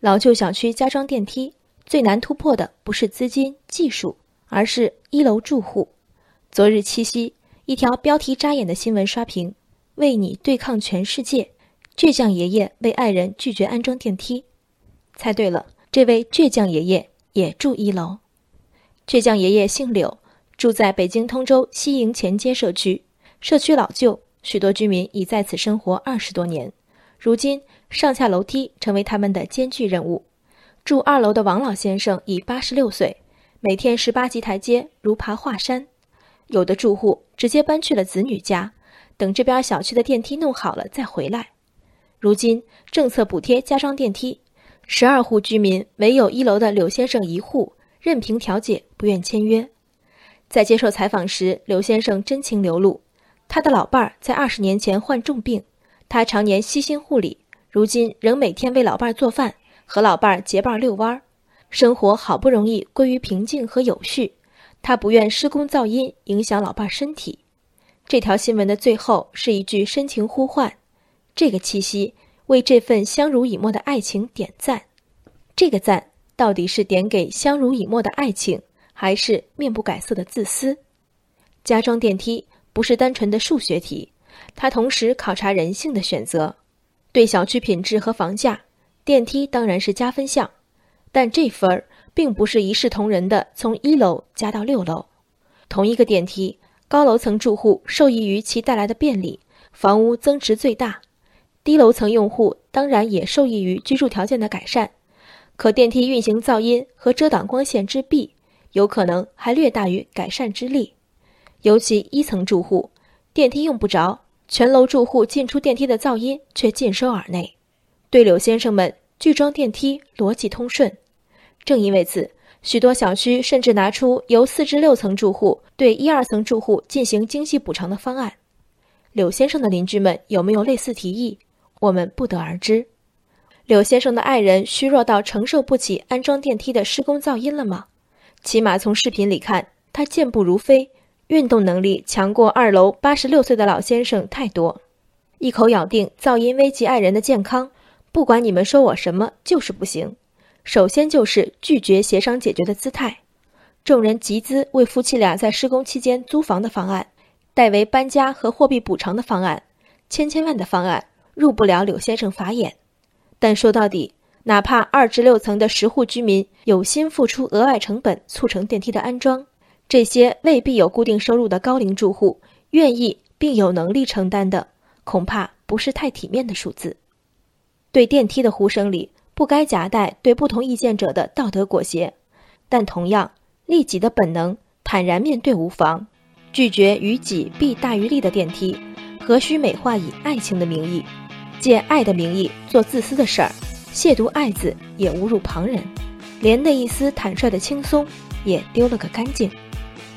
老旧小区加装电梯最难突破的不是资金技术，而是一楼住户。昨日七夕，一条标题扎眼的新闻刷屏：“为你对抗全世界，倔强爷爷为爱人拒绝安装电梯。”猜对了，这位倔强爷爷也住一楼。倔强爷爷姓柳，住在北京通州西营前街社区。社区老旧，许多居民已在此生活二十多年。如今，上下楼梯成为他们的艰巨任务。住二楼的王老先生已八十六岁，每天十八级台阶如爬华山。有的住户直接搬去了子女家，等这边小区的电梯弄好了再回来。如今政策补贴加装电梯，十二户居民唯有一楼的柳先生一户任凭调解不愿签约。在接受采访时，刘先生真情流露。他的老伴儿在二十年前患重病，他常年悉心护理，如今仍每天为老伴儿做饭，和老伴儿结伴遛弯儿，生活好不容易归于平静和有序。他不愿施工噪音影响老伴儿身体。这条新闻的最后是一句深情呼唤：这个七夕，为这份相濡以沫的爱情点赞。这个赞到底是点给相濡以沫的爱情，还是面不改色的自私？加装电梯。不是单纯的数学题，它同时考察人性的选择。对小区品质和房价，电梯当然是加分项，但这分儿并不是一视同仁的从一楼加到六楼。同一个电梯，高楼层住户受益于其带来的便利，房屋增值最大；低楼层用户当然也受益于居住条件的改善，可电梯运行噪音和遮挡光线之弊，有可能还略大于改善之力。尤其一层住户，电梯用不着，全楼住户进出电梯的噪音却尽收耳内。对柳先生们，拒装电梯逻辑通顺。正因为此，许多小区甚至拿出由四至六层住户对一二层住户进行经济补偿的方案。柳先生的邻居们有没有类似提议，我们不得而知。柳先生的爱人虚弱到承受不起安装电梯的施工噪音了吗？起码从视频里看，他健步如飞。运动能力强过二楼八十六岁的老先生太多，一口咬定噪音危及爱人的健康，不管你们说我什么，就是不行。首先就是拒绝协商解决的姿态，众人集资为夫妻俩在施工期间租房的方案，代为搬家和货币补偿的方案，千千万的方案入不了柳先生法眼。但说到底，哪怕二至六层的十户居民有心付出额外成本促成电梯的安装。这些未必有固定收入的高龄住户，愿意并有能力承担的，恐怕不是太体面的数字。对电梯的呼声里，不该夹带对不同意见者的道德裹挟，但同样，利己的本能，坦然面对无妨。拒绝于己必大于利的电梯，何须美化以爱情的名义，借爱的名义做自私的事儿，亵渎爱字也侮辱旁人，连那一丝坦率的轻松也丢了个干净。